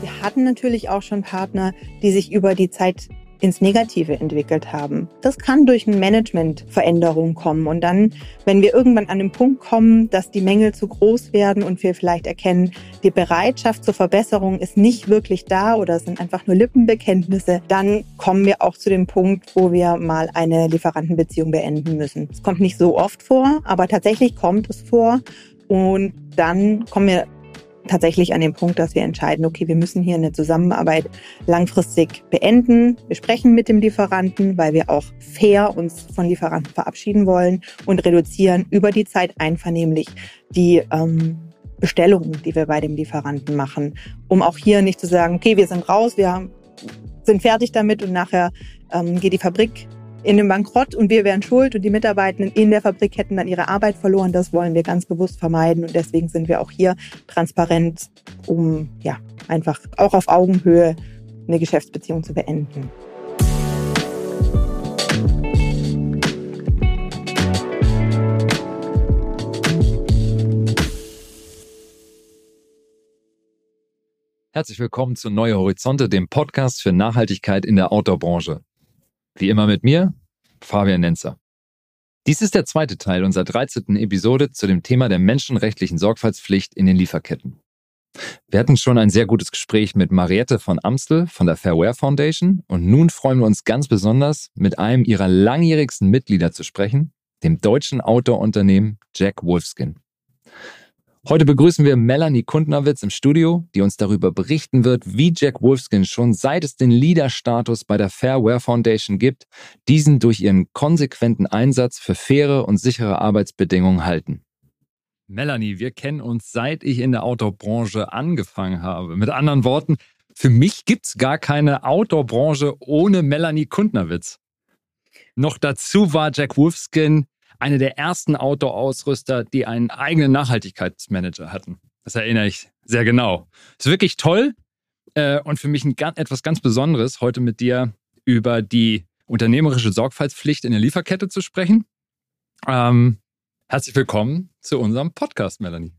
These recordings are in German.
Wir hatten natürlich auch schon Partner, die sich über die Zeit ins Negative entwickelt haben. Das kann durch eine Managementveränderung kommen. Und dann, wenn wir irgendwann an den Punkt kommen, dass die Mängel zu groß werden und wir vielleicht erkennen, die Bereitschaft zur Verbesserung ist nicht wirklich da oder es sind einfach nur Lippenbekenntnisse, dann kommen wir auch zu dem Punkt, wo wir mal eine Lieferantenbeziehung beenden müssen. Es kommt nicht so oft vor, aber tatsächlich kommt es vor. Und dann kommen wir tatsächlich an dem Punkt, dass wir entscheiden, okay, wir müssen hier eine Zusammenarbeit langfristig beenden. Wir sprechen mit dem Lieferanten, weil wir auch fair uns von Lieferanten verabschieden wollen und reduzieren über die Zeit einvernehmlich die ähm, Bestellungen, die wir bei dem Lieferanten machen, um auch hier nicht zu sagen, okay, wir sind raus, wir sind fertig damit und nachher ähm, geht die Fabrik in den Bankrott und wir wären schuld und die Mitarbeitenden in der Fabrik hätten dann ihre Arbeit verloren. Das wollen wir ganz bewusst vermeiden und deswegen sind wir auch hier transparent, um ja einfach auch auf Augenhöhe eine Geschäftsbeziehung zu beenden. Herzlich willkommen zu Neue Horizonte, dem Podcast für Nachhaltigkeit in der Outdoor-Branche. Wie immer mit mir, Fabian Nenzer. Dies ist der zweite Teil unserer 13. Episode zu dem Thema der menschenrechtlichen Sorgfaltspflicht in den Lieferketten. Wir hatten schon ein sehr gutes Gespräch mit Mariette von Amstel von der Fairware Foundation und nun freuen wir uns ganz besonders, mit einem ihrer langjährigsten Mitglieder zu sprechen, dem deutschen Outdoor-Unternehmen Jack Wolfskin. Heute begrüßen wir Melanie Kundnerwitz im Studio, die uns darüber berichten wird, wie Jack Wolfskin schon seit es den Leader-Status bei der Fairware Foundation gibt, diesen durch ihren konsequenten Einsatz für faire und sichere Arbeitsbedingungen halten. Melanie, wir kennen uns seit ich in der Outdoor-Branche angefangen habe. Mit anderen Worten, für mich gibt's gar keine Outdoor-Branche ohne Melanie Kundnerwitz. Noch dazu war Jack Wolfskin eine der ersten Outdoor-Ausrüster, die einen eigenen Nachhaltigkeitsmanager hatten. Das erinnere ich sehr genau. Ist wirklich toll äh, und für mich ein, etwas ganz Besonderes, heute mit dir über die unternehmerische Sorgfaltspflicht in der Lieferkette zu sprechen. Ähm, herzlich willkommen zu unserem Podcast, Melanie.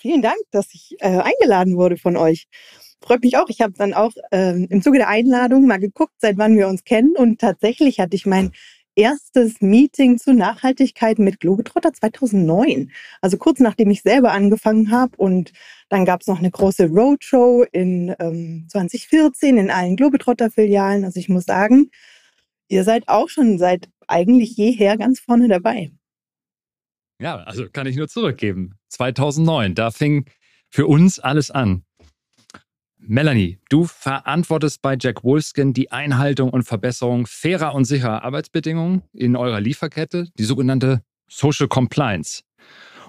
Vielen Dank, dass ich äh, eingeladen wurde von euch. Freut mich auch. Ich habe dann auch ähm, im Zuge der Einladung mal geguckt, seit wann wir uns kennen. Und tatsächlich hatte ich mein erstes Meeting zu Nachhaltigkeit mit Globetrotter 2009. Also kurz nachdem ich selber angefangen habe. Und dann gab es noch eine große Roadshow in ähm, 2014 in allen Globetrotter-Filialen. Also ich muss sagen, ihr seid auch schon seit eigentlich jeher ganz vorne dabei. Ja, also kann ich nur zurückgeben. 2009, da fing für uns alles an. Melanie, du verantwortest bei Jack Wolfskin die Einhaltung und Verbesserung fairer und sicherer Arbeitsbedingungen in eurer Lieferkette, die sogenannte Social Compliance.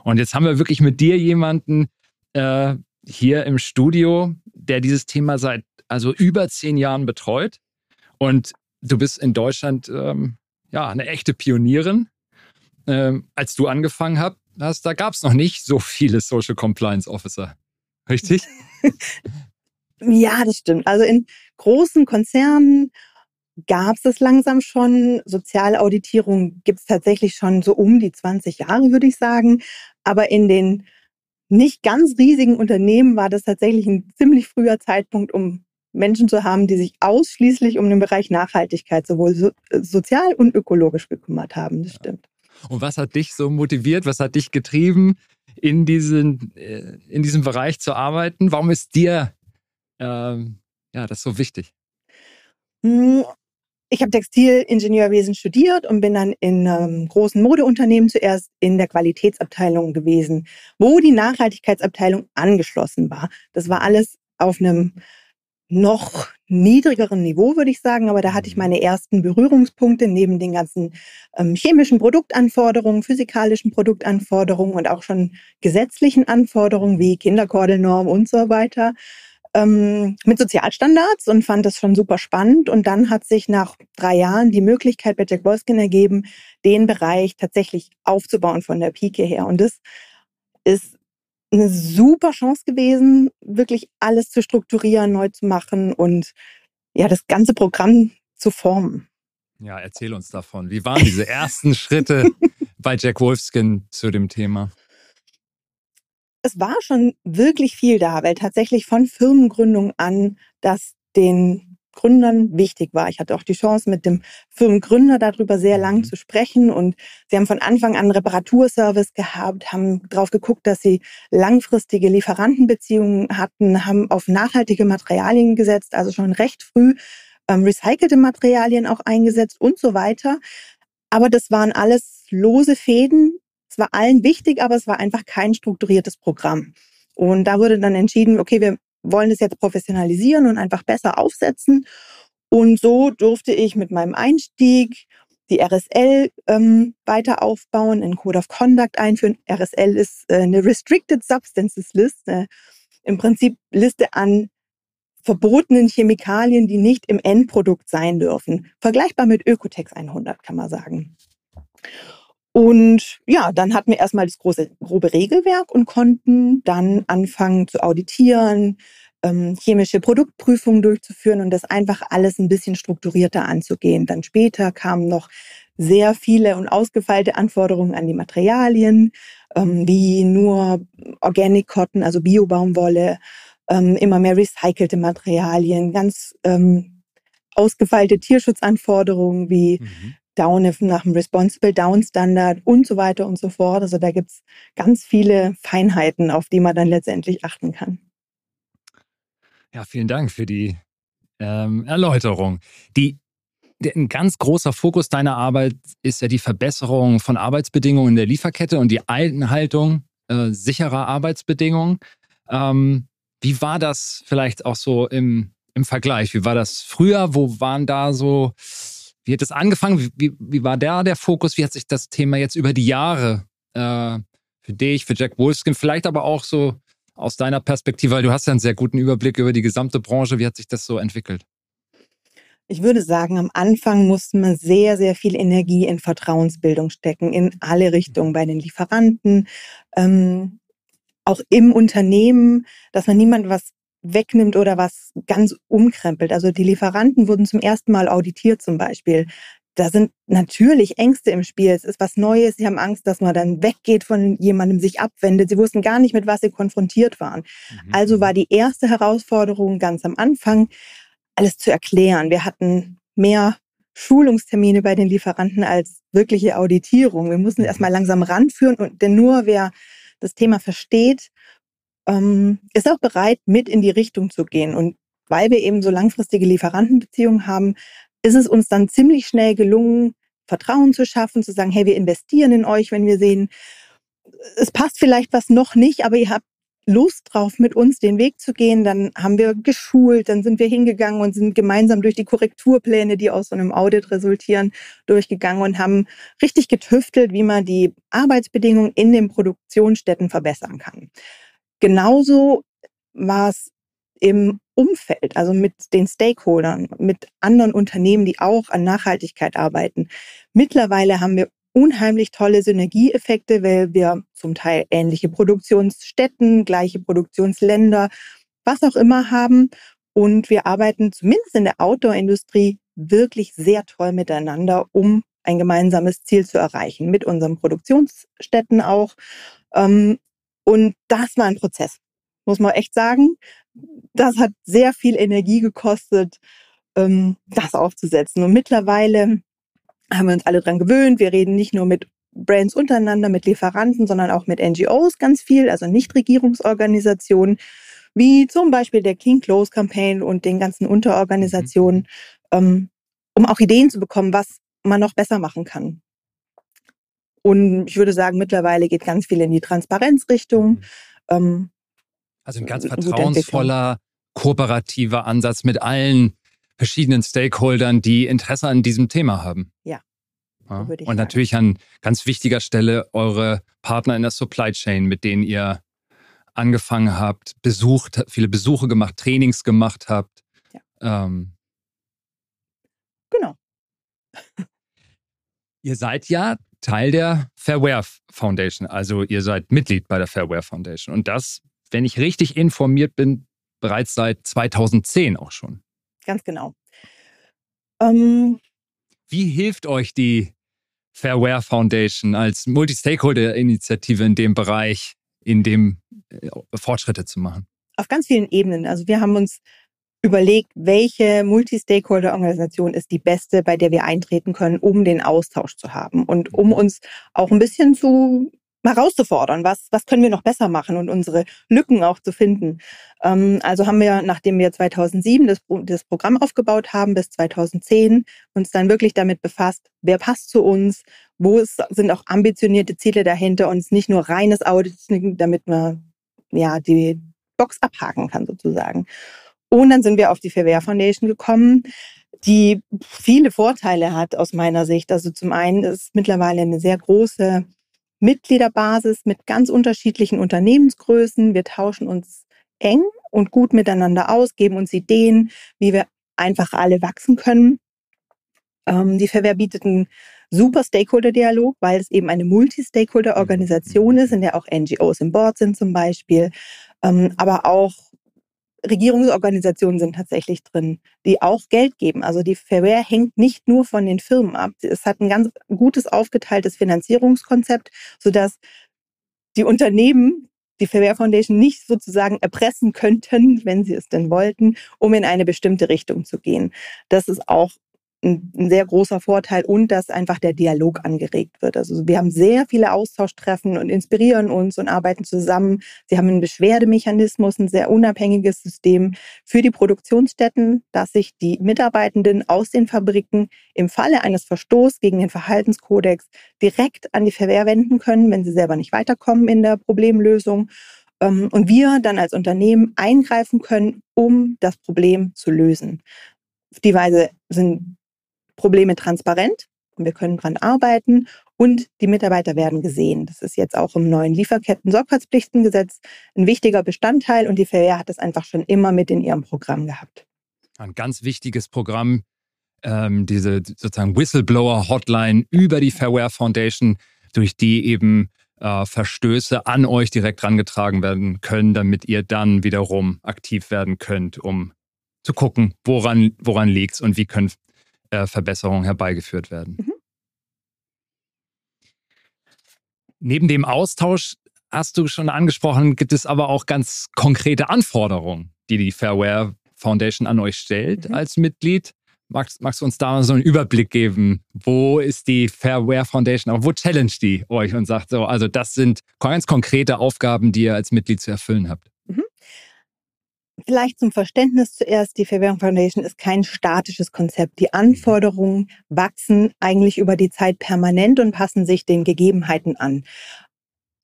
Und jetzt haben wir wirklich mit dir jemanden äh, hier im Studio, der dieses Thema seit also über zehn Jahren betreut. Und du bist in Deutschland ähm, ja eine echte Pionierin. Ähm, als du angefangen hast, da gab es noch nicht so viele Social Compliance Officer. Richtig? Ja, das stimmt. Also in großen Konzernen gab es das langsam schon. Sozialauditierung gibt es tatsächlich schon so um die 20 Jahre, würde ich sagen. Aber in den nicht ganz riesigen Unternehmen war das tatsächlich ein ziemlich früher Zeitpunkt, um Menschen zu haben, die sich ausschließlich um den Bereich Nachhaltigkeit sowohl so, äh, sozial und ökologisch gekümmert haben. Das stimmt. Und was hat dich so motiviert? Was hat dich getrieben, in, diesen, äh, in diesem Bereich zu arbeiten? Warum ist dir ähm, ja, das ist so wichtig? Hm, ich habe Textilingenieurwesen studiert und bin dann in einem großen Modeunternehmen zuerst in der Qualitätsabteilung gewesen, wo die Nachhaltigkeitsabteilung angeschlossen war. Das war alles auf einem noch niedrigeren Niveau, würde ich sagen, aber da hatte ich mhm. meine ersten Berührungspunkte neben den ganzen ähm, chemischen Produktanforderungen, physikalischen Produktanforderungen und auch schon gesetzlichen Anforderungen wie Kinderkordelnorm und so weiter ähm, mit Sozialstandards und fand das schon super spannend. Und dann hat sich nach drei Jahren die Möglichkeit bei Jack Wolfskin ergeben, den Bereich tatsächlich aufzubauen von der Pike her. Und das ist eine super Chance gewesen, wirklich alles zu strukturieren, neu zu machen und ja, das ganze Programm zu formen. Ja, erzähl uns davon. Wie waren diese ersten Schritte bei Jack Wolfskin zu dem Thema? Es war schon wirklich viel da, weil tatsächlich von Firmengründung an das den Gründern wichtig war. Ich hatte auch die Chance, mit dem Firmengründer darüber sehr lang mhm. zu sprechen und sie haben von Anfang an Reparaturservice gehabt, haben darauf geguckt, dass sie langfristige Lieferantenbeziehungen hatten, haben auf nachhaltige Materialien gesetzt, also schon recht früh ähm, recycelte Materialien auch eingesetzt und so weiter. Aber das waren alles lose Fäden. Es war allen wichtig, aber es war einfach kein strukturiertes Programm. Und da wurde dann entschieden, okay, wir wollen es jetzt professionalisieren und einfach besser aufsetzen. Und so durfte ich mit meinem Einstieg die RSL ähm, weiter aufbauen, einen Code of Conduct einführen. RSL ist äh, eine Restricted Substances List, äh, im Prinzip Liste an verbotenen Chemikalien, die nicht im Endprodukt sein dürfen. Vergleichbar mit Ökotex 100, kann man sagen. Und ja, dann hatten wir erstmal das große, grobe Regelwerk und konnten dann anfangen zu auditieren, ähm, chemische Produktprüfungen durchzuführen und das einfach alles ein bisschen strukturierter anzugehen. Dann später kamen noch sehr viele und ausgefeilte Anforderungen an die Materialien, ähm, wie nur Organic Cotton, also Biobaumwolle, ähm, immer mehr recycelte Materialien, ganz ähm, ausgefeilte Tierschutzanforderungen wie mhm. Down nach dem Responsible Down Standard und so weiter und so fort. Also da gibt's ganz viele Feinheiten, auf die man dann letztendlich achten kann. Ja, vielen Dank für die ähm, Erläuterung. Die, der, ein ganz großer Fokus deiner Arbeit ist ja die Verbesserung von Arbeitsbedingungen in der Lieferkette und die Einhaltung äh, sicherer Arbeitsbedingungen. Ähm, wie war das vielleicht auch so im, im Vergleich? Wie war das früher? Wo waren da so wie hat es angefangen? Wie, wie, war da der Fokus? Wie hat sich das Thema jetzt über die Jahre äh, für dich, für Jack Wolfskin, vielleicht aber auch so aus deiner Perspektive, weil du hast ja einen sehr guten Überblick über die gesamte Branche. Wie hat sich das so entwickelt? Ich würde sagen, am Anfang musste man sehr, sehr viel Energie in Vertrauensbildung stecken, in alle Richtungen, bei den Lieferanten, ähm, auch im Unternehmen, dass man niemand was wegnimmt oder was ganz umkrempelt. Also die Lieferanten wurden zum ersten Mal auditiert zum Beispiel. Da sind natürlich Ängste im Spiel. Es ist was Neues. Sie haben Angst, dass man dann weggeht von jemandem, sich abwendet. Sie wussten gar nicht, mit was sie konfrontiert waren. Mhm. Also war die erste Herausforderung ganz am Anfang, alles zu erklären. Wir hatten mehr Schulungstermine bei den Lieferanten als wirkliche Auditierung. Wir mussten mhm. erstmal langsam ranführen und denn nur wer das Thema versteht ähm, ist auch bereit, mit in die Richtung zu gehen. Und weil wir eben so langfristige Lieferantenbeziehungen haben, ist es uns dann ziemlich schnell gelungen, Vertrauen zu schaffen, zu sagen, hey, wir investieren in euch, wenn wir sehen, es passt vielleicht was noch nicht, aber ihr habt Lust drauf, mit uns den Weg zu gehen. Dann haben wir geschult, dann sind wir hingegangen und sind gemeinsam durch die Korrekturpläne, die aus so einem Audit resultieren, durchgegangen und haben richtig getüftelt, wie man die Arbeitsbedingungen in den Produktionsstätten verbessern kann. Genauso war es im Umfeld, also mit den Stakeholdern, mit anderen Unternehmen, die auch an Nachhaltigkeit arbeiten. Mittlerweile haben wir unheimlich tolle Synergieeffekte, weil wir zum Teil ähnliche Produktionsstätten, gleiche Produktionsländer, was auch immer haben. Und wir arbeiten zumindest in der Outdoor-Industrie wirklich sehr toll miteinander, um ein gemeinsames Ziel zu erreichen, mit unseren Produktionsstätten auch. Ähm, und das war ein Prozess, muss man echt sagen. Das hat sehr viel Energie gekostet, ähm, das aufzusetzen. Und mittlerweile haben wir uns alle dran gewöhnt. Wir reden nicht nur mit Brands untereinander, mit Lieferanten, sondern auch mit NGOs ganz viel, also Nichtregierungsorganisationen, wie zum Beispiel der Clean Clothes Campaign und den ganzen Unterorganisationen, mhm. ähm, um auch Ideen zu bekommen, was man noch besser machen kann. Und ich würde sagen, mittlerweile geht ganz viel in die Transparenzrichtung. Mhm. Ähm, also ein ganz vertrauensvoller, kooperativer Ansatz mit allen verschiedenen Stakeholdern, die Interesse an diesem Thema haben. Ja. ja. Und sagen. natürlich an ganz wichtiger Stelle eure Partner in der Supply Chain, mit denen ihr angefangen habt, besucht, viele Besuche gemacht, Trainings gemacht habt. Ja. Ähm, genau. Ihr seid ja Teil der Fairware Foundation. Also ihr seid Mitglied bei der Fairware Foundation. Und das, wenn ich richtig informiert bin, bereits seit 2010 auch schon. Ganz genau. Ähm, Wie hilft euch die Fairware Foundation als Multi-Stakeholder-Initiative in dem Bereich in dem äh, Fortschritte zu machen? Auf ganz vielen Ebenen. Also wir haben uns überlegt, welche Multi-Stakeholder-Organisation ist die beste, bei der wir eintreten können, um den Austausch zu haben und um uns auch ein bisschen zu herauszufordern, was, was können wir noch besser machen und unsere Lücken auch zu finden. Ähm, also haben wir, nachdem wir 2007 das, das Programm aufgebaut haben, bis 2010 uns dann wirklich damit befasst, wer passt zu uns, wo es, sind auch ambitionierte Ziele dahinter und es nicht nur reines Audit, damit man ja die Box abhaken kann sozusagen. Und dann sind wir auf die Fairware Foundation gekommen, die viele Vorteile hat aus meiner Sicht. Also zum einen ist mittlerweile eine sehr große Mitgliederbasis mit ganz unterschiedlichen Unternehmensgrößen. Wir tauschen uns eng und gut miteinander aus, geben uns Ideen, wie wir einfach alle wachsen können. Ähm, die Verwehr bietet einen super Stakeholder-Dialog, weil es eben eine Multi-Stakeholder-Organisation ist, in der auch NGOs im Board sind zum Beispiel, ähm, aber auch Regierungsorganisationen sind tatsächlich drin, die auch Geld geben. Also die Fairware hängt nicht nur von den Firmen ab. Es hat ein ganz gutes aufgeteiltes Finanzierungskonzept, sodass die Unternehmen die Fairware Foundation nicht sozusagen erpressen könnten, wenn sie es denn wollten, um in eine bestimmte Richtung zu gehen. Das ist auch ein, sehr großer Vorteil und dass einfach der Dialog angeregt wird. Also wir haben sehr viele Austauschtreffen und inspirieren uns und arbeiten zusammen. Sie haben einen Beschwerdemechanismus, ein sehr unabhängiges System für die Produktionsstätten, dass sich die Mitarbeitenden aus den Fabriken im Falle eines Verstoßes gegen den Verhaltenskodex direkt an die Verwehr wenden können, wenn sie selber nicht weiterkommen in der Problemlösung ähm, und wir dann als Unternehmen eingreifen können, um das Problem zu lösen. Auf die Weise sind Probleme transparent und wir können dran arbeiten und die Mitarbeiter werden gesehen. Das ist jetzt auch im neuen Lieferketten-Sorgfaltspflichtengesetz ein wichtiger Bestandteil und die VR hat das einfach schon immer mit in ihrem Programm gehabt. Ein ganz wichtiges Programm, ähm, diese sozusagen Whistleblower-Hotline über die Fairware Foundation, durch die eben äh, Verstöße an euch direkt rangetragen werden können, damit ihr dann wiederum aktiv werden könnt, um zu gucken, woran, woran liegt es und wie können äh, Verbesserungen herbeigeführt werden. Mhm. Neben dem Austausch hast du schon angesprochen, gibt es aber auch ganz konkrete Anforderungen, die die Fairware Foundation an euch stellt mhm. als Mitglied. Magst, magst du uns da so einen Überblick geben? Wo ist die Fairware Foundation? Aber wo challenge die euch und sagt so, also das sind ganz konkrete Aufgaben, die ihr als Mitglied zu erfüllen habt? Vielleicht zum Verständnis zuerst, die Verwehrung Foundation ist kein statisches Konzept. Die Anforderungen wachsen eigentlich über die Zeit permanent und passen sich den Gegebenheiten an.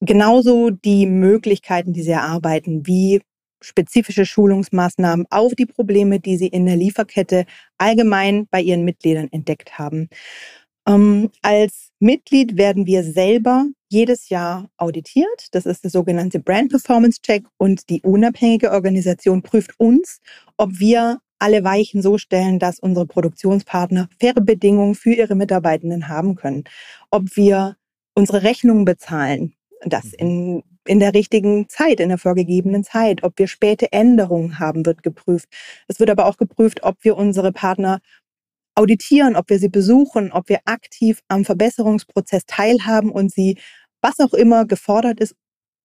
Genauso die Möglichkeiten, die sie erarbeiten, wie spezifische Schulungsmaßnahmen auf die Probleme, die sie in der Lieferkette allgemein bei ihren Mitgliedern entdeckt haben. Ähm, als Mitglied werden wir selber jedes Jahr auditiert. Das ist der sogenannte Brand Performance Check und die unabhängige Organisation prüft uns, ob wir alle Weichen so stellen, dass unsere Produktionspartner faire Bedingungen für ihre Mitarbeitenden haben können. Ob wir unsere Rechnungen bezahlen, das mhm. in, in der richtigen Zeit, in der vorgegebenen Zeit. Ob wir späte Änderungen haben, wird geprüft. Es wird aber auch geprüft, ob wir unsere Partner auditieren, ob wir sie besuchen, ob wir aktiv am Verbesserungsprozess teilhaben und sie, was auch immer gefordert ist,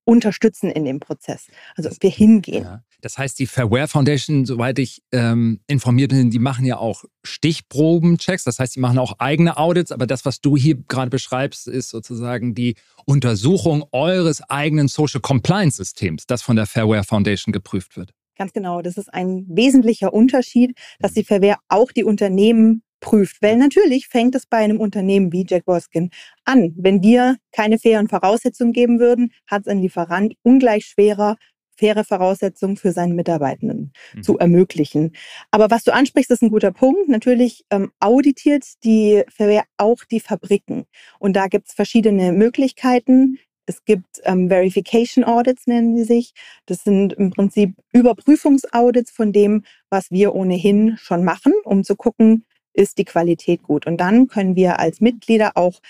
unterstützen in dem Prozess. Also ob wir hingehen. Ja. Das heißt, die Fairware Foundation, soweit ich ähm, informiert bin, die machen ja auch Stichprobenchecks. Das heißt, die machen auch eigene Audits. Aber das, was du hier gerade beschreibst, ist sozusagen die Untersuchung eures eigenen Social Compliance Systems, das von der Fairware Foundation geprüft wird. Ganz genau. Das ist ein wesentlicher Unterschied, dass die Verwehr auch die Unternehmen prüft. Weil natürlich fängt es bei einem Unternehmen wie Jack Wolfskin an. Wenn wir keine fairen Voraussetzungen geben würden, hat es ein Lieferant ungleich schwerer, faire Voraussetzungen für seine Mitarbeitenden mhm. zu ermöglichen. Aber was du ansprichst, ist ein guter Punkt. Natürlich ähm, auditiert die Verwehr auch die Fabriken. Und da gibt es verschiedene Möglichkeiten. Es gibt ähm, Verification Audits, nennen sie sich. Das sind im Prinzip Überprüfungsaudits von dem, was wir ohnehin schon machen, um zu gucken, ist die Qualität gut. Und dann können wir als Mitglieder auch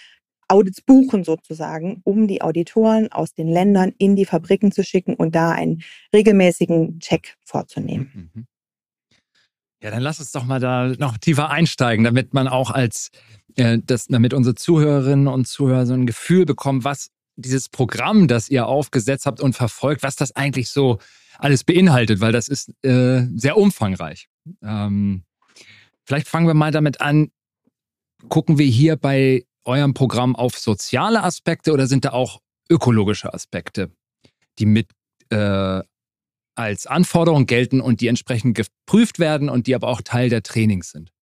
Audits buchen sozusagen, um die Auditoren aus den Ländern in die Fabriken zu schicken und da einen regelmäßigen Check vorzunehmen. Mhm, mhm. Ja, dann lass uns doch mal da noch tiefer einsteigen, damit man auch als, äh, das, damit unsere Zuhörerinnen und Zuhörer so ein Gefühl bekommen, was dieses Programm, das ihr aufgesetzt habt und verfolgt, was das eigentlich so alles beinhaltet, weil das ist äh, sehr umfangreich. Ähm, vielleicht fangen wir mal damit an. Gucken wir hier bei eurem Programm auf soziale Aspekte oder sind da auch ökologische Aspekte, die mit äh, als Anforderung gelten und die entsprechend geprüft werden und die aber auch Teil der Trainings sind?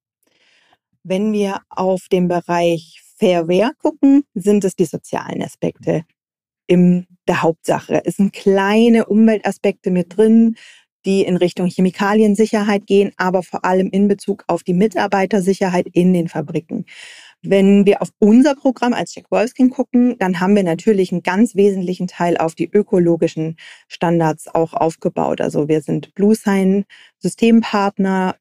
Wenn wir auf den Bereich Fairware gucken, sind es die sozialen Aspekte in der Hauptsache. Es sind kleine Umweltaspekte mit drin, die in Richtung Chemikaliensicherheit gehen, aber vor allem in Bezug auf die Mitarbeitersicherheit in den Fabriken. Wenn wir auf unser Programm als Jack Wolfskin gucken, dann haben wir natürlich einen ganz wesentlichen Teil auf die ökologischen Standards auch aufgebaut. Also wir sind BlueSign Systempartner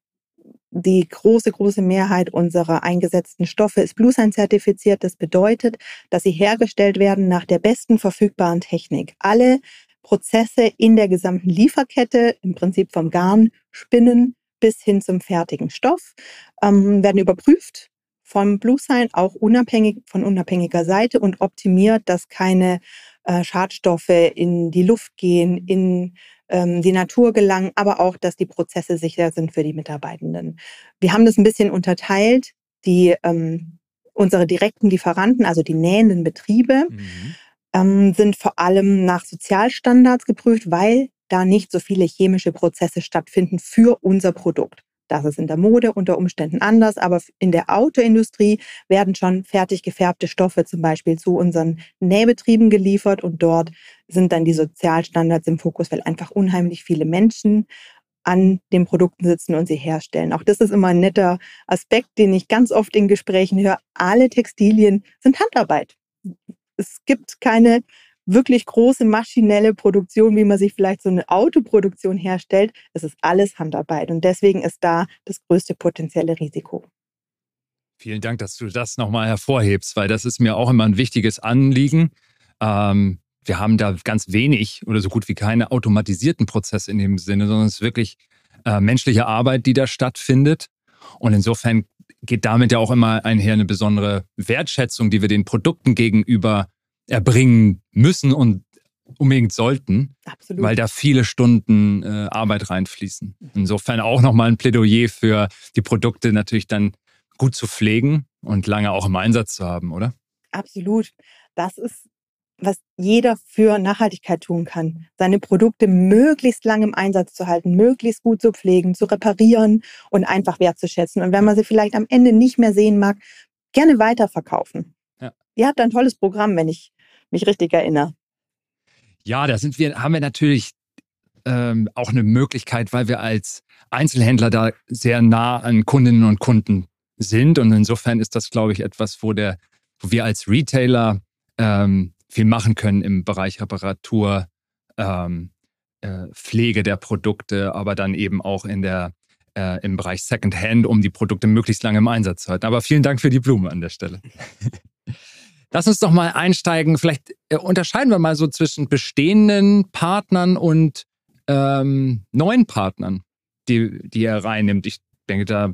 die große, große Mehrheit unserer eingesetzten Stoffe ist BlueSign zertifiziert. Das bedeutet, dass sie hergestellt werden nach der besten verfügbaren Technik. Alle Prozesse in der gesamten Lieferkette, im Prinzip vom Garn, Spinnen bis hin zum fertigen Stoff, ähm, werden überprüft vom BlueSign, auch unabhängig von unabhängiger Seite und optimiert, dass keine äh, Schadstoffe in die Luft gehen, in ähm, die Natur gelangen, aber auch, dass die Prozesse sicher sind für die Mitarbeitenden. Wir haben das ein bisschen unterteilt. Die ähm, unsere direkten Lieferanten, also die nähenden Betriebe, mhm. ähm, sind vor allem nach Sozialstandards geprüft, weil da nicht so viele chemische Prozesse stattfinden für unser Produkt. Das ist in der Mode unter Umständen anders, aber in der Autoindustrie werden schon fertig gefärbte Stoffe zum Beispiel zu unseren Nähbetrieben geliefert und dort sind dann die Sozialstandards im Fokus, weil einfach unheimlich viele Menschen an den Produkten sitzen und sie herstellen. Auch das ist immer ein netter Aspekt, den ich ganz oft in Gesprächen höre. Alle Textilien sind Handarbeit. Es gibt keine wirklich große maschinelle Produktion, wie man sich vielleicht so eine Autoproduktion herstellt. Es ist alles Handarbeit und deswegen ist da das größte potenzielle Risiko. Vielen Dank, dass du das nochmal hervorhebst, weil das ist mir auch immer ein wichtiges Anliegen. Ähm, wir haben da ganz wenig oder so gut wie keine automatisierten Prozesse in dem Sinne, sondern es ist wirklich äh, menschliche Arbeit, die da stattfindet. Und insofern geht damit ja auch immer einher eine besondere Wertschätzung, die wir den Produkten gegenüber erbringen müssen und unbedingt sollten, Absolut. weil da viele Stunden äh, Arbeit reinfließen. Mhm. Insofern auch nochmal ein Plädoyer für die Produkte natürlich dann gut zu pflegen und lange auch im Einsatz zu haben, oder? Absolut. Das ist, was jeder für Nachhaltigkeit tun kann. Seine Produkte möglichst lange im Einsatz zu halten, möglichst gut zu pflegen, zu reparieren und einfach wertzuschätzen. Und wenn man sie vielleicht am Ende nicht mehr sehen mag, gerne weiterverkaufen. Ja. Ihr habt ein tolles Programm, wenn ich mich richtig erinnere. Ja, da sind wir, haben wir natürlich ähm, auch eine Möglichkeit, weil wir als Einzelhändler da sehr nah an Kundinnen und Kunden sind. Und insofern ist das, glaube ich, etwas, wo der, wo wir als Retailer ähm, viel machen können im Bereich Reparatur, ähm, äh, Pflege der Produkte, aber dann eben auch in der äh, im Bereich Secondhand, um die Produkte möglichst lange im Einsatz zu halten. Aber vielen Dank für die Blume an der Stelle. Lass uns doch mal einsteigen. Vielleicht äh, unterscheiden wir mal so zwischen bestehenden Partnern und ähm, neuen Partnern, die, die ihr reinnimmt. Ich denke da,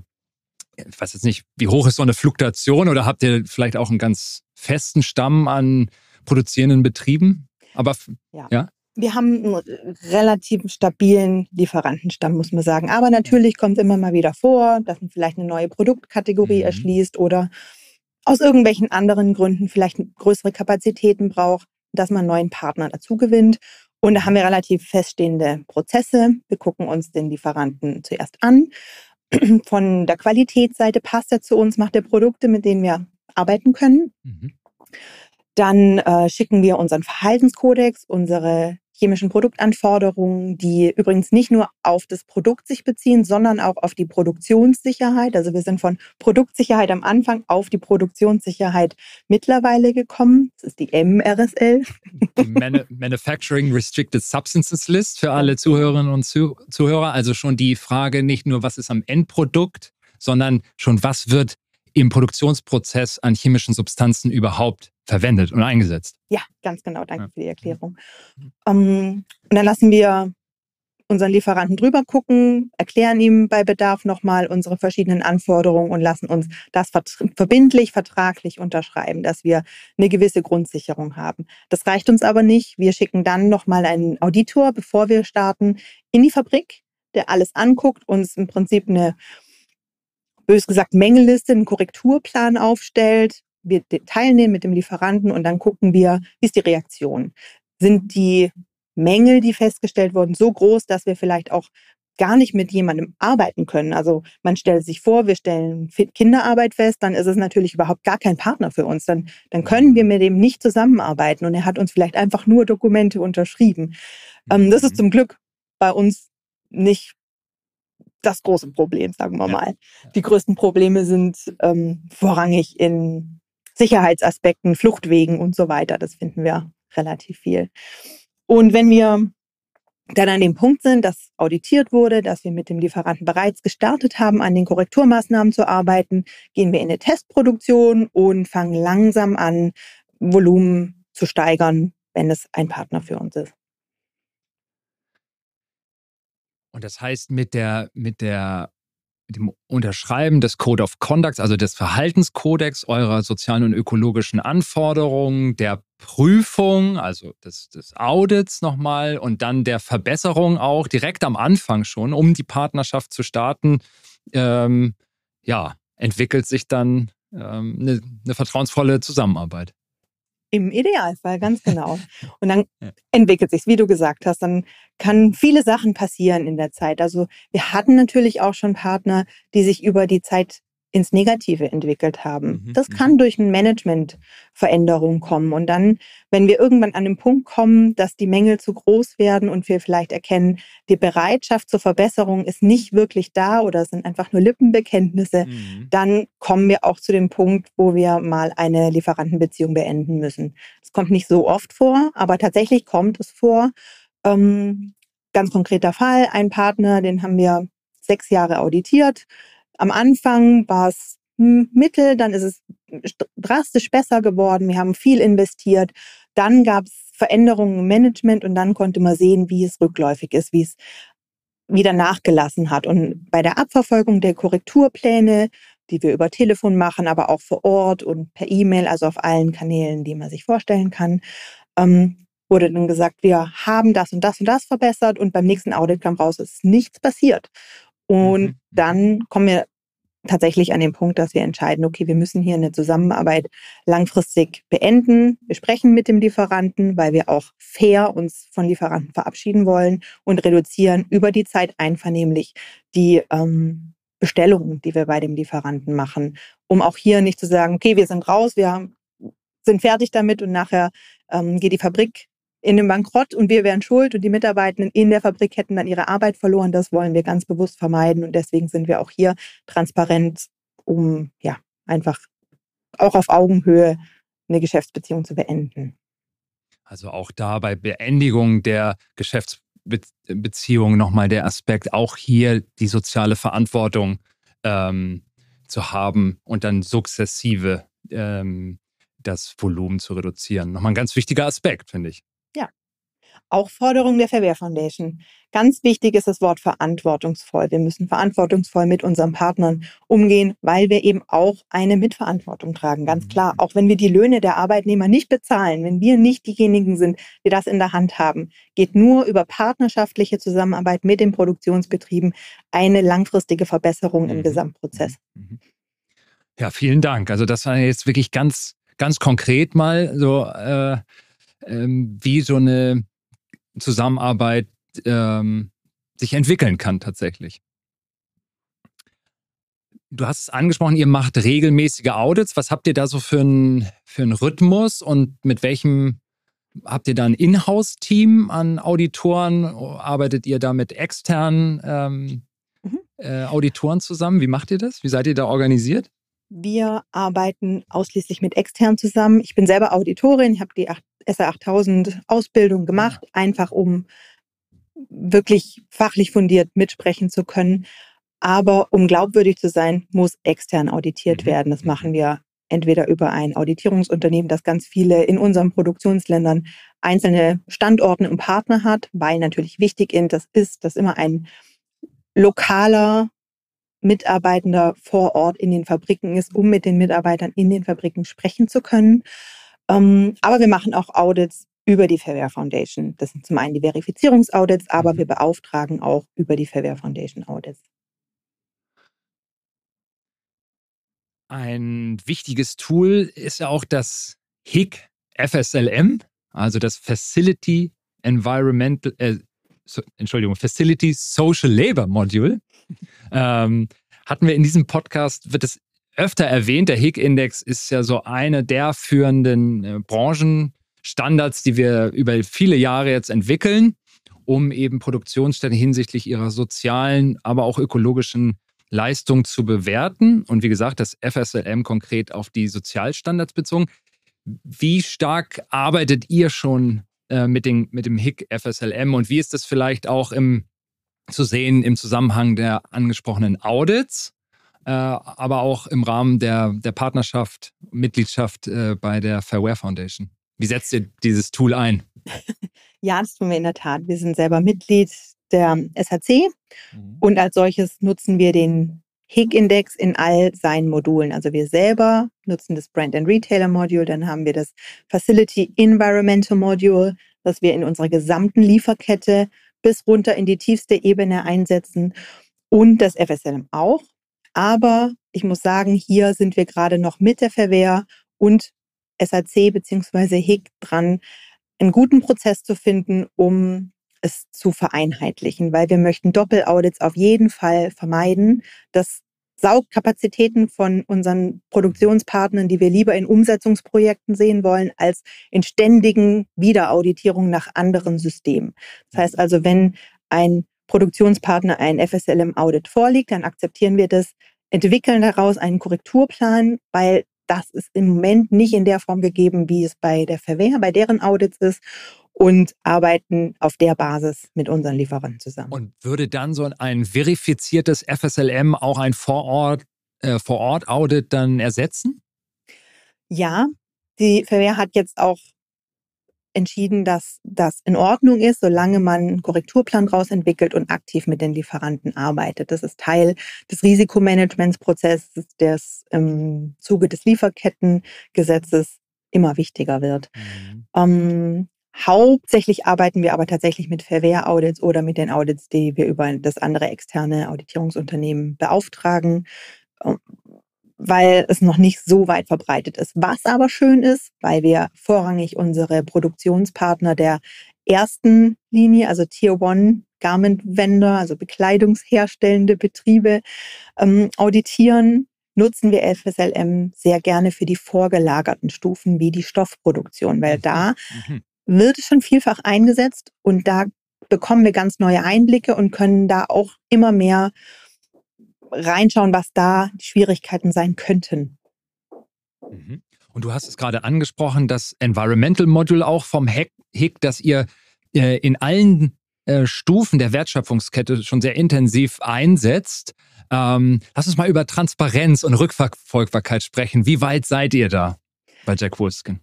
ich weiß jetzt nicht, wie hoch ist so eine Fluktuation oder habt ihr vielleicht auch einen ganz festen Stamm an produzierenden Betrieben? Aber ja. ja? Wir haben einen relativ stabilen Lieferantenstamm, muss man sagen. Aber natürlich kommt es immer mal wieder vor, dass man vielleicht eine neue Produktkategorie mhm. erschließt oder aus irgendwelchen anderen Gründen vielleicht größere Kapazitäten braucht, dass man neuen Partner dazu gewinnt. Und da haben wir relativ feststehende Prozesse. Wir gucken uns den Lieferanten zuerst an. Von der Qualitätsseite passt er zu uns, macht er Produkte, mit denen wir arbeiten können. Mhm. Dann äh, schicken wir unseren Verhaltenskodex, unsere chemischen Produktanforderungen, die übrigens nicht nur auf das Produkt sich beziehen, sondern auch auf die Produktionssicherheit. Also wir sind von Produktsicherheit am Anfang auf die Produktionssicherheit mittlerweile gekommen. Das ist die MRSL. Manu Manufacturing Restricted Substances List für alle Zuhörerinnen und Zuhörer. Also schon die Frage nicht nur, was ist am Endprodukt, sondern schon, was wird im Produktionsprozess an chemischen Substanzen überhaupt verwendet und eingesetzt. Ja, ganz genau. Danke ja. für die Erklärung. Ähm, und dann lassen wir unseren Lieferanten drüber gucken, erklären ihm bei Bedarf nochmal unsere verschiedenen Anforderungen und lassen uns das verbindlich, vertraglich unterschreiben, dass wir eine gewisse Grundsicherung haben. Das reicht uns aber nicht. Wir schicken dann nochmal einen Auditor, bevor wir starten, in die Fabrik, der alles anguckt, uns im Prinzip eine, bös gesagt, Mängelliste, einen Korrekturplan aufstellt. Wir teilnehmen mit dem Lieferanten und dann gucken wir, wie ist die Reaktion. Sind die Mängel, die festgestellt wurden, so groß, dass wir vielleicht auch gar nicht mit jemandem arbeiten können. Also man stellt sich vor, wir stellen Kinderarbeit fest, dann ist es natürlich überhaupt gar kein Partner für uns. Dann, dann können wir mit dem nicht zusammenarbeiten und er hat uns vielleicht einfach nur Dokumente unterschrieben. Ähm, das ist mhm. zum Glück bei uns nicht das große Problem, sagen wir mal. Die größten Probleme sind ähm, vorrangig in Sicherheitsaspekten, Fluchtwegen und so weiter. Das finden wir relativ viel. Und wenn wir dann an dem Punkt sind, dass auditiert wurde, dass wir mit dem Lieferanten bereits gestartet haben, an den Korrekturmaßnahmen zu arbeiten, gehen wir in eine Testproduktion und fangen langsam an, Volumen zu steigern, wenn es ein Partner für uns ist. Und das heißt, mit der, mit der dem Unterschreiben des Code of Conduct, also des Verhaltenskodex eurer sozialen und ökologischen Anforderungen, der Prüfung, also des, des Audits nochmal und dann der Verbesserung auch direkt am Anfang schon, um die Partnerschaft zu starten, ähm, ja, entwickelt sich dann ähm, eine, eine vertrauensvolle Zusammenarbeit. Im Idealfall, ganz genau. Und dann entwickelt sich wie du gesagt hast, dann kann viele Sachen passieren in der Zeit. Also wir hatten natürlich auch schon Partner, die sich über die Zeit ins Negative entwickelt haben. Mhm. Das mhm. kann durch eine Managementveränderung kommen. Und dann, wenn wir irgendwann an den Punkt kommen, dass die Mängel zu groß werden und wir vielleicht erkennen, die Bereitschaft zur Verbesserung ist nicht wirklich da oder sind einfach nur Lippenbekenntnisse, mhm. dann kommen wir auch zu dem Punkt, wo wir mal eine Lieferantenbeziehung beenden müssen. Es kommt nicht so oft vor, aber tatsächlich kommt es vor. Ähm, ganz konkreter Fall, ein Partner, den haben wir sechs Jahre auditiert am Anfang war es mittel, dann ist es drastisch besser geworden. Wir haben viel investiert. Dann gab es Veränderungen im Management und dann konnte man sehen, wie es rückläufig ist, wie es wieder nachgelassen hat. Und bei der Abverfolgung der Korrekturpläne, die wir über Telefon machen, aber auch vor Ort und per E-Mail, also auf allen Kanälen, die man sich vorstellen kann, ähm, wurde dann gesagt, wir haben das und das und das verbessert und beim nächsten Audit kam raus, es ist nichts passiert. Und mhm. dann kommen wir tatsächlich an den Punkt, dass wir entscheiden, okay, wir müssen hier eine Zusammenarbeit langfristig beenden. Wir sprechen mit dem Lieferanten, weil wir auch fair uns von Lieferanten verabschieden wollen und reduzieren über die Zeit einvernehmlich die ähm, Bestellungen, die wir bei dem Lieferanten machen, um auch hier nicht zu sagen, okay, wir sind raus, wir sind fertig damit und nachher ähm, geht die Fabrik in den Bankrott und wir wären schuld und die Mitarbeitenden in der Fabrik hätten dann ihre Arbeit verloren. Das wollen wir ganz bewusst vermeiden und deswegen sind wir auch hier transparent, um ja einfach auch auf Augenhöhe eine Geschäftsbeziehung zu beenden. Also auch da bei Beendigung der Geschäftsbeziehung nochmal der Aspekt, auch hier die soziale Verantwortung ähm, zu haben und dann sukzessive ähm, das Volumen zu reduzieren. Nochmal ein ganz wichtiger Aspekt, finde ich. Auch Forderung der Verwehr Foundation. Ganz wichtig ist das Wort verantwortungsvoll. Wir müssen verantwortungsvoll mit unseren Partnern umgehen, weil wir eben auch eine Mitverantwortung tragen. Ganz klar. Mhm. Auch wenn wir die Löhne der Arbeitnehmer nicht bezahlen, wenn wir nicht diejenigen sind, die das in der Hand haben, geht nur über partnerschaftliche Zusammenarbeit mit den Produktionsbetrieben eine langfristige Verbesserung im mhm. Gesamtprozess. Mhm. Ja, vielen Dank. Also das war jetzt wirklich ganz, ganz konkret mal so, äh, ähm, wie so eine Zusammenarbeit ähm, sich entwickeln kann tatsächlich. Du hast es angesprochen, ihr macht regelmäßige Audits. Was habt ihr da so für einen für Rhythmus und mit welchem habt ihr da ein Inhouse-Team an Auditoren? Arbeitet ihr da mit externen ähm, mhm. äh, Auditoren zusammen? Wie macht ihr das? Wie seid ihr da organisiert? Wir arbeiten ausschließlich mit extern zusammen. Ich bin selber Auditorin, ich habe die SA8000 Ausbildung gemacht, einfach um wirklich fachlich fundiert mitsprechen zu können. Aber um glaubwürdig zu sein, muss extern auditiert mhm. werden. Das machen mhm. wir entweder über ein Auditierungsunternehmen, das ganz viele in unseren Produktionsländern einzelne Standorte und Partner hat, weil natürlich wichtig das ist, dass immer ein lokaler Mitarbeitender vor Ort in den Fabriken ist, um mit den Mitarbeitern in den Fabriken sprechen zu können. Ähm, aber wir machen auch Audits über die Fairware Foundation. Das sind zum einen die Verifizierungsaudits, aber mhm. wir beauftragen auch über die Fairware Foundation Audits. Ein wichtiges Tool ist ja auch das HIC FSLM, also das Facility Environmental, äh, so, Entschuldigung, Facility Social Labor Module. ähm, hatten wir in diesem Podcast, wird es öfter erwähnt, der HIC-Index ist ja so eine der führenden äh, Branchenstandards, die wir über viele Jahre jetzt entwickeln, um eben Produktionsstätten hinsichtlich ihrer sozialen, aber auch ökologischen Leistung zu bewerten. Und wie gesagt, das FSLM konkret auf die Sozialstandards bezogen. Wie stark arbeitet ihr schon äh, mit, den, mit dem HIC FSLM und wie ist das vielleicht auch im, zu sehen im Zusammenhang der angesprochenen Audits, aber auch im Rahmen der, der Partnerschaft, Mitgliedschaft äh, bei der Fairware Foundation? Wie setzt ihr dieses Tool ein? Ja, das tun wir in der Tat. Wir sind selber Mitglied der SHC mhm. und als solches nutzen wir den HIG-Index in all seinen Modulen. Also wir selber nutzen das Brand and Retailer Module, dann haben wir das Facility Environmental Module, das wir in unserer gesamten Lieferkette bis runter in die tiefste Ebene einsetzen und das FSLM auch. Aber ich muss sagen, hier sind wir gerade noch mit der Verwehr und SAC bzw. HIG dran, einen guten Prozess zu finden, um es zu vereinheitlichen, weil wir möchten Doppelaudits auf jeden Fall vermeiden. Das saugt Kapazitäten von unseren Produktionspartnern, die wir lieber in Umsetzungsprojekten sehen wollen, als in ständigen Wiederauditierungen nach anderen Systemen. Das heißt also, wenn ein Produktionspartner ein FSLM-Audit vorliegt, dann akzeptieren wir das, entwickeln daraus einen Korrekturplan, weil das ist im Moment nicht in der Form gegeben, wie es bei der Verwehr, bei deren Audits ist und arbeiten auf der Basis mit unseren Lieferanten zusammen. Und würde dann so ein verifiziertes FSLM auch ein Vorort, äh, Vor-Ort-Audit dann ersetzen? Ja, die Verwehr hat jetzt auch entschieden, dass das in Ordnung ist, solange man einen Korrekturplan daraus entwickelt und aktiv mit den Lieferanten arbeitet. Das ist Teil des Risikomanagementsprozesses, der im Zuge des Lieferkettengesetzes immer wichtiger wird. Mhm. Ähm, Hauptsächlich arbeiten wir aber tatsächlich mit Verwehr-Audits oder mit den Audits, die wir über das andere externe Auditierungsunternehmen beauftragen, weil es noch nicht so weit verbreitet ist. Was aber schön ist, weil wir vorrangig unsere Produktionspartner der ersten Linie, also Tier One Garment Vendor, also bekleidungsherstellende Betriebe, ähm, auditieren, nutzen wir FSLM sehr gerne für die vorgelagerten Stufen wie die Stoffproduktion, weil mhm. da mhm wird schon vielfach eingesetzt und da bekommen wir ganz neue Einblicke und können da auch immer mehr reinschauen, was da die Schwierigkeiten sein könnten. Mhm. Und du hast es gerade angesprochen, das Environmental Module auch vom HIC, dass ihr äh, in allen äh, Stufen der Wertschöpfungskette schon sehr intensiv einsetzt. Ähm, lass uns mal über Transparenz und Rückverfolgbarkeit sprechen. Wie weit seid ihr da bei Jack Wolfskin?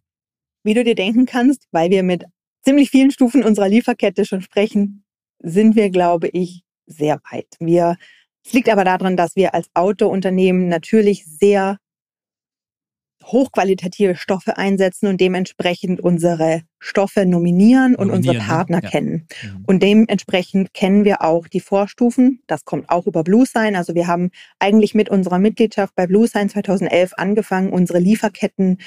Wie du dir denken kannst, weil wir mit ziemlich vielen Stufen unserer Lieferkette schon sprechen, sind wir, glaube ich, sehr weit. Wir, es liegt aber daran, dass wir als Autounternehmen natürlich sehr hochqualitative Stoffe einsetzen und dementsprechend unsere Stoffe nominieren und nominieren, unsere ne? Partner ja. kennen. Mhm. Und dementsprechend kennen wir auch die Vorstufen. Das kommt auch über BlueSign. Also wir haben eigentlich mit unserer Mitgliedschaft bei BlueSign 2011 angefangen, unsere Lieferketten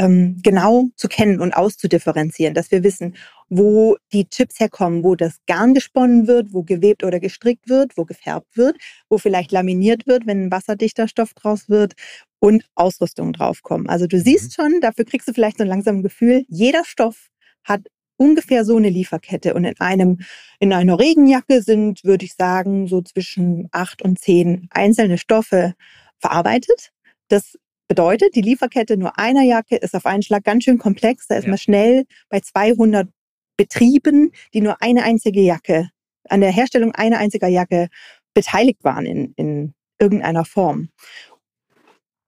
ähm, genau zu kennen und auszudifferenzieren, dass wir wissen, wo die Chips herkommen, wo das Garn gesponnen wird, wo gewebt oder gestrickt wird, wo gefärbt wird, wo vielleicht laminiert wird, wenn ein wasserdichter Stoff draus wird und Ausrüstung draufkommen. Also du siehst mhm. schon, dafür kriegst du vielleicht so ein langsames Gefühl, jeder Stoff hat ungefähr so eine Lieferkette. Und in einem, in einer Regenjacke sind, würde ich sagen, so zwischen acht und zehn einzelne Stoffe verarbeitet. Das Bedeutet, die Lieferkette nur einer Jacke ist auf einen Schlag ganz schön komplex. Da ist ja. man schnell bei 200 Betrieben, die nur eine einzige Jacke, an der Herstellung einer einziger Jacke beteiligt waren in, in irgendeiner Form.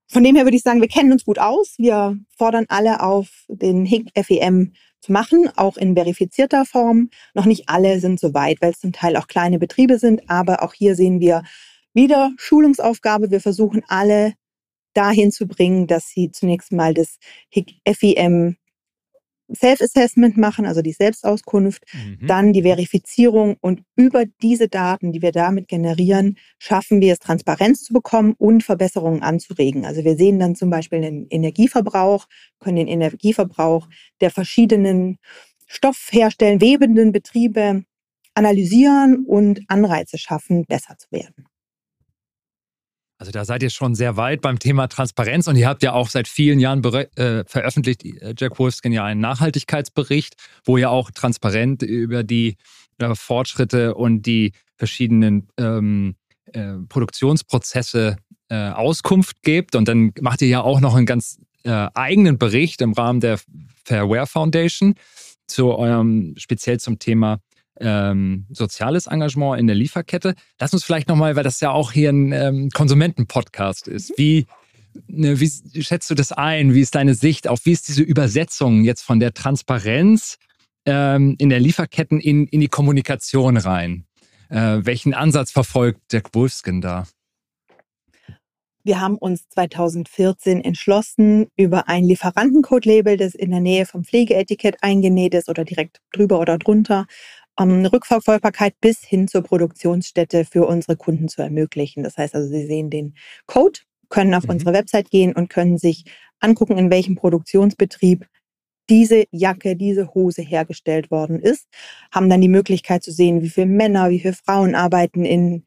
von dem her würde ich sagen, wir kennen uns gut aus. Wir fordern alle auf, den HIG FEM zu machen, auch in verifizierter Form. Noch nicht alle sind so weit, weil es zum Teil auch kleine Betriebe sind, aber auch hier sehen wir wieder Schulungsaufgabe. Wir versuchen alle dahin zu bringen, dass sie zunächst mal das FEM Self-Assessment machen, also die Selbstauskunft, mhm. dann die Verifizierung und über diese Daten, die wir damit generieren, schaffen wir es, Transparenz zu bekommen und Verbesserungen anzuregen. Also wir sehen dann zum Beispiel den Energieverbrauch, können den Energieverbrauch der verschiedenen Stoffherstellen, webenden Betriebe analysieren und Anreize schaffen, besser zu werden. Also da seid ihr schon sehr weit beim Thema Transparenz und ihr habt ja auch seit vielen Jahren äh, veröffentlicht, äh, Jack Wolfskin, ja einen Nachhaltigkeitsbericht, wo ihr auch transparent über die äh, Fortschritte und die verschiedenen ähm, äh, Produktionsprozesse äh, Auskunft gebt. Und dann macht ihr ja auch noch einen ganz äh, eigenen Bericht im Rahmen der Fairware Foundation zu eurem speziell zum Thema ähm, soziales Engagement in der Lieferkette. Lass uns vielleicht nochmal, weil das ja auch hier ein ähm, Konsumentenpodcast ist, mhm. wie, ne, wie schätzt du das ein? Wie ist deine Sicht auf, wie ist diese Übersetzung jetzt von der Transparenz ähm, in der Lieferketten in, in die Kommunikation rein? Äh, welchen Ansatz verfolgt Jack Wolfskin da? Wir haben uns 2014 entschlossen, über ein Lieferantencode-Label, das in der Nähe vom Pflegeetikett eingenäht ist oder direkt drüber oder drunter, um Rückverfolgbarkeit bis hin zur Produktionsstätte für unsere Kunden zu ermöglichen. Das heißt also, Sie sehen den Code, können auf mhm. unsere Website gehen und können sich angucken, in welchem Produktionsbetrieb diese Jacke, diese Hose hergestellt worden ist, haben dann die Möglichkeit zu sehen, wie viele Männer, wie viele Frauen arbeiten in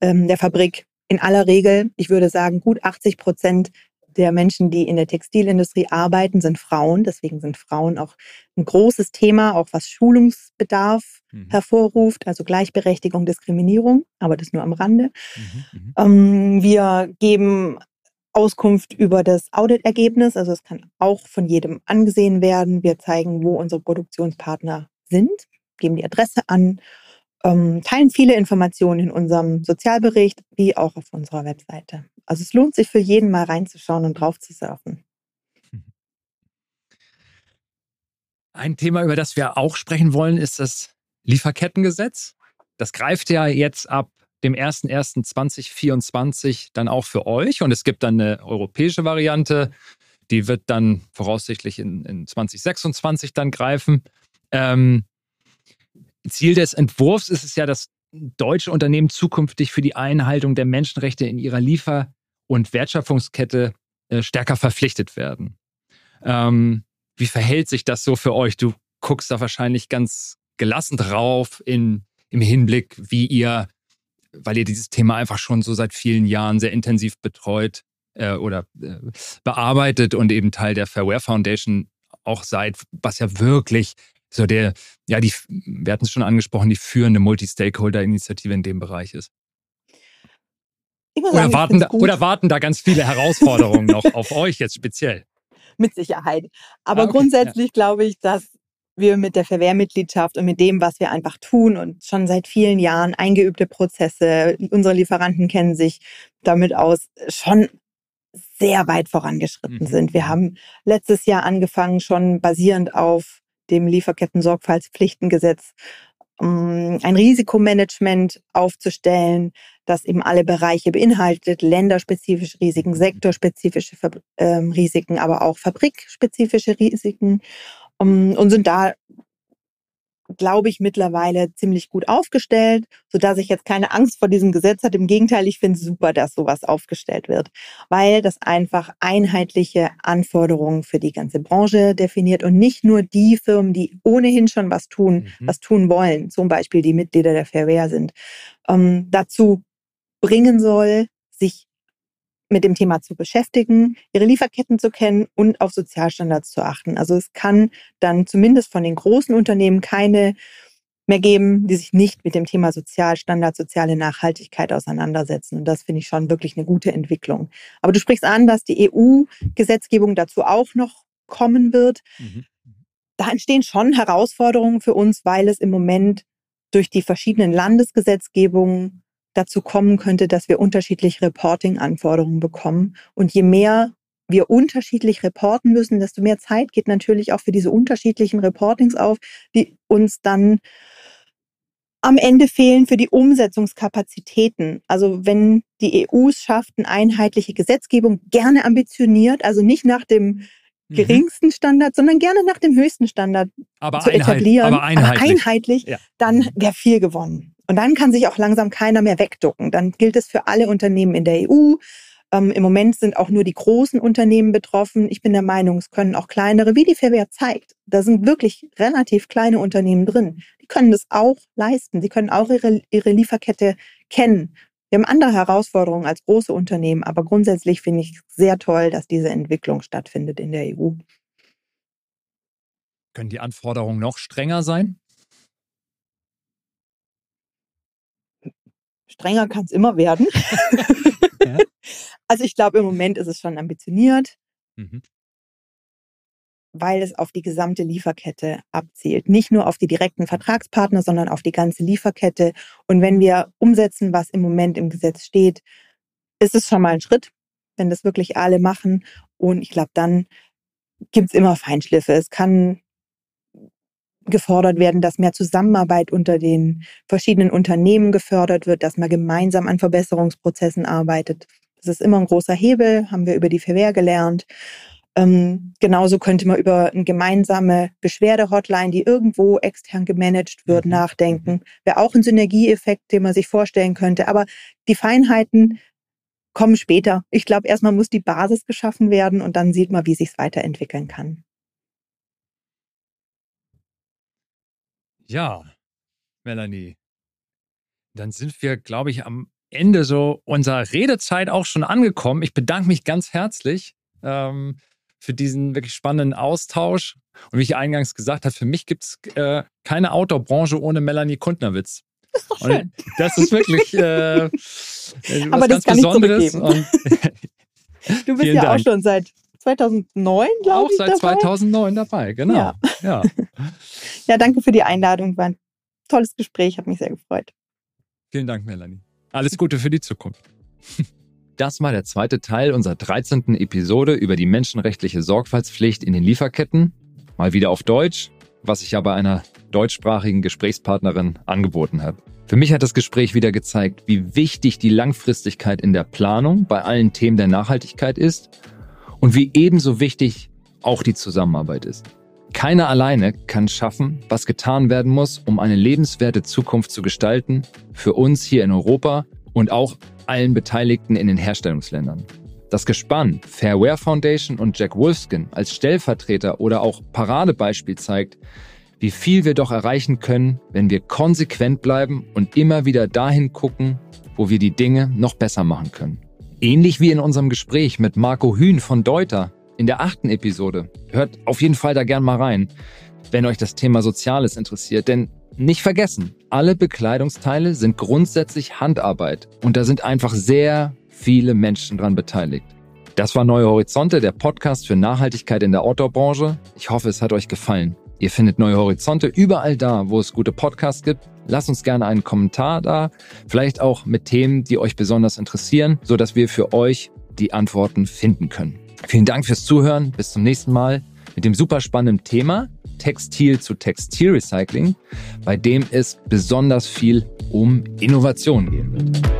ähm, der Fabrik. In aller Regel, ich würde sagen, gut 80 Prozent der Menschen, die in der Textilindustrie arbeiten, sind Frauen. Deswegen sind Frauen auch ein großes Thema, auch was Schulungsbedarf mhm. hervorruft, also Gleichberechtigung, Diskriminierung, aber das nur am Rande. Mhm, mhm. ähm, wir geben Auskunft über das Auditergebnis, also es kann auch von jedem angesehen werden. Wir zeigen, wo unsere Produktionspartner sind, geben die Adresse an, ähm, teilen viele Informationen in unserem Sozialbericht wie auch auf unserer Webseite. Also es lohnt sich für jeden mal reinzuschauen und drauf zu surfen. Ein Thema, über das wir auch sprechen wollen, ist das Lieferkettengesetz. Das greift ja jetzt ab dem 01.01.2024 dann auch für euch und es gibt dann eine europäische Variante, die wird dann voraussichtlich in, in 2026 dann greifen. Ähm, Ziel des Entwurfs ist es ja, dass deutsche Unternehmen zukünftig für die Einhaltung der Menschenrechte in ihrer Liefer- und Wertschöpfungskette äh, stärker verpflichtet werden. Ähm, wie verhält sich das so für euch? Du guckst da wahrscheinlich ganz gelassen drauf in, im Hinblick, wie ihr, weil ihr dieses Thema einfach schon so seit vielen Jahren sehr intensiv betreut äh, oder äh, bearbeitet und eben Teil der Fairware Foundation auch seid, was ja wirklich so der, ja, die, wir hatten es schon angesprochen, die führende Multi-Stakeholder-Initiative in dem Bereich ist. Sagen, oder, warten da, oder warten da ganz viele Herausforderungen noch auf euch jetzt speziell? Mit Sicherheit. Aber ah, okay, grundsätzlich ja. glaube ich, dass wir mit der Verwehrmitgliedschaft und mit dem, was wir einfach tun und schon seit vielen Jahren eingeübte Prozesse, unsere Lieferanten kennen sich damit aus, schon sehr weit vorangeschritten mhm. sind. Wir haben letztes Jahr angefangen, schon basierend auf dem Lieferketten-Sorgfaltspflichtengesetz ähm, ein Risikomanagement aufzustellen, das eben alle Bereiche beinhaltet, länderspezifische Risiken, sektorspezifische ähm, Risiken, aber auch fabrikspezifische Risiken ähm, und sind da glaube ich, mittlerweile ziemlich gut aufgestellt, sodass ich jetzt keine Angst vor diesem Gesetz hatte. Im Gegenteil, ich finde es super, dass sowas aufgestellt wird, weil das einfach einheitliche Anforderungen für die ganze Branche definiert und nicht nur die Firmen, die ohnehin schon was tun, mhm. was tun wollen, zum Beispiel die Mitglieder der Fairware sind, ähm, dazu bringen soll, sich mit dem Thema zu beschäftigen, ihre Lieferketten zu kennen und auf Sozialstandards zu achten. Also es kann dann zumindest von den großen Unternehmen keine mehr geben, die sich nicht mit dem Thema Sozialstandards, soziale Nachhaltigkeit auseinandersetzen. Und das finde ich schon wirklich eine gute Entwicklung. Aber du sprichst an, dass die EU-Gesetzgebung dazu auch noch kommen wird. Mhm. Da entstehen schon Herausforderungen für uns, weil es im Moment durch die verschiedenen Landesgesetzgebungen dazu kommen könnte, dass wir unterschiedliche Reporting-Anforderungen bekommen. Und je mehr wir unterschiedlich reporten müssen, desto mehr Zeit geht natürlich auch für diese unterschiedlichen Reportings auf, die uns dann am Ende fehlen für die Umsetzungskapazitäten. Also wenn die EU es schafft, eine einheitliche Gesetzgebung, gerne ambitioniert, also nicht nach dem mhm. geringsten Standard, sondern gerne nach dem höchsten Standard aber zu etablieren, aber einheitlich, aber einheitlich ja. dann wäre viel gewonnen. Und dann kann sich auch langsam keiner mehr wegducken. Dann gilt es für alle Unternehmen in der EU. Ähm, Im Moment sind auch nur die großen Unternehmen betroffen. Ich bin der Meinung, es können auch kleinere, wie die Verwehr zeigt. Da sind wirklich relativ kleine Unternehmen drin. Die können das auch leisten. Sie können auch ihre, ihre Lieferkette kennen. Wir haben andere Herausforderungen als große Unternehmen, aber grundsätzlich finde ich sehr toll, dass diese Entwicklung stattfindet in der EU. Können die Anforderungen noch strenger sein? Strenger kann es immer werden. ja. Also ich glaube, im Moment ist es schon ambitioniert, mhm. weil es auf die gesamte Lieferkette abzielt. Nicht nur auf die direkten Vertragspartner, sondern auf die ganze Lieferkette. Und wenn wir umsetzen, was im Moment im Gesetz steht, ist es schon mal ein Schritt, wenn das wirklich alle machen. Und ich glaube, dann gibt es immer Feinschliffe. Es kann gefordert werden, dass mehr Zusammenarbeit unter den verschiedenen Unternehmen gefördert wird, dass man gemeinsam an Verbesserungsprozessen arbeitet. Das ist immer ein großer Hebel, haben wir über die Verwehr gelernt. Ähm, genauso könnte man über eine gemeinsame Beschwerde-Hotline, die irgendwo extern gemanagt wird, mhm. nachdenken. Wäre auch ein Synergieeffekt, den man sich vorstellen könnte. Aber die Feinheiten kommen später. Ich glaube, erstmal muss die Basis geschaffen werden und dann sieht man, wie sich es weiterentwickeln kann. Ja, Melanie, dann sind wir, glaube ich, am Ende so unserer Redezeit auch schon angekommen. Ich bedanke mich ganz herzlich ähm, für diesen wirklich spannenden Austausch. Und wie ich eingangs gesagt habe, für mich gibt es äh, keine Outdoor-Branche ohne Melanie Kundnerwitz. Das das ist wirklich äh, was Aber das ganz kann Besonderes. Ich und du bist ja Dank. auch schon seit 2009, glaube ich. Auch seit dabei. 2009 dabei, genau. Ja. Ja. ja, danke für die Einladung. War ein tolles Gespräch, hat mich sehr gefreut. Vielen Dank, Melanie. Alles Gute für die Zukunft. Das war der zweite Teil unserer 13. Episode über die menschenrechtliche Sorgfaltspflicht in den Lieferketten. Mal wieder auf Deutsch, was ich ja bei einer deutschsprachigen Gesprächspartnerin angeboten habe. Für mich hat das Gespräch wieder gezeigt, wie wichtig die Langfristigkeit in der Planung bei allen Themen der Nachhaltigkeit ist und wie ebenso wichtig auch die Zusammenarbeit ist. Keiner alleine kann schaffen, was getan werden muss, um eine lebenswerte Zukunft zu gestalten, für uns hier in Europa und auch allen Beteiligten in den Herstellungsländern. Das Gespann Fairware Foundation und Jack Wolfskin als Stellvertreter oder auch Paradebeispiel zeigt, wie viel wir doch erreichen können, wenn wir konsequent bleiben und immer wieder dahin gucken, wo wir die Dinge noch besser machen können. Ähnlich wie in unserem Gespräch mit Marco Hühn von Deuter in der achten Episode. Hört auf jeden Fall da gern mal rein, wenn euch das Thema Soziales interessiert. Denn nicht vergessen, alle Bekleidungsteile sind grundsätzlich Handarbeit und da sind einfach sehr viele Menschen dran beteiligt. Das war Neue Horizonte, der Podcast für Nachhaltigkeit in der Outdoor-Branche. Ich hoffe, es hat euch gefallen. Ihr findet Neue Horizonte überall da, wo es gute Podcasts gibt. Lasst uns gerne einen Kommentar da, vielleicht auch mit Themen, die euch besonders interessieren, sodass wir für euch die Antworten finden können. Vielen Dank fürs Zuhören. Bis zum nächsten Mal mit dem super spannenden Thema Textil zu Textilrecycling, bei dem es besonders viel um Innovation gehen wird.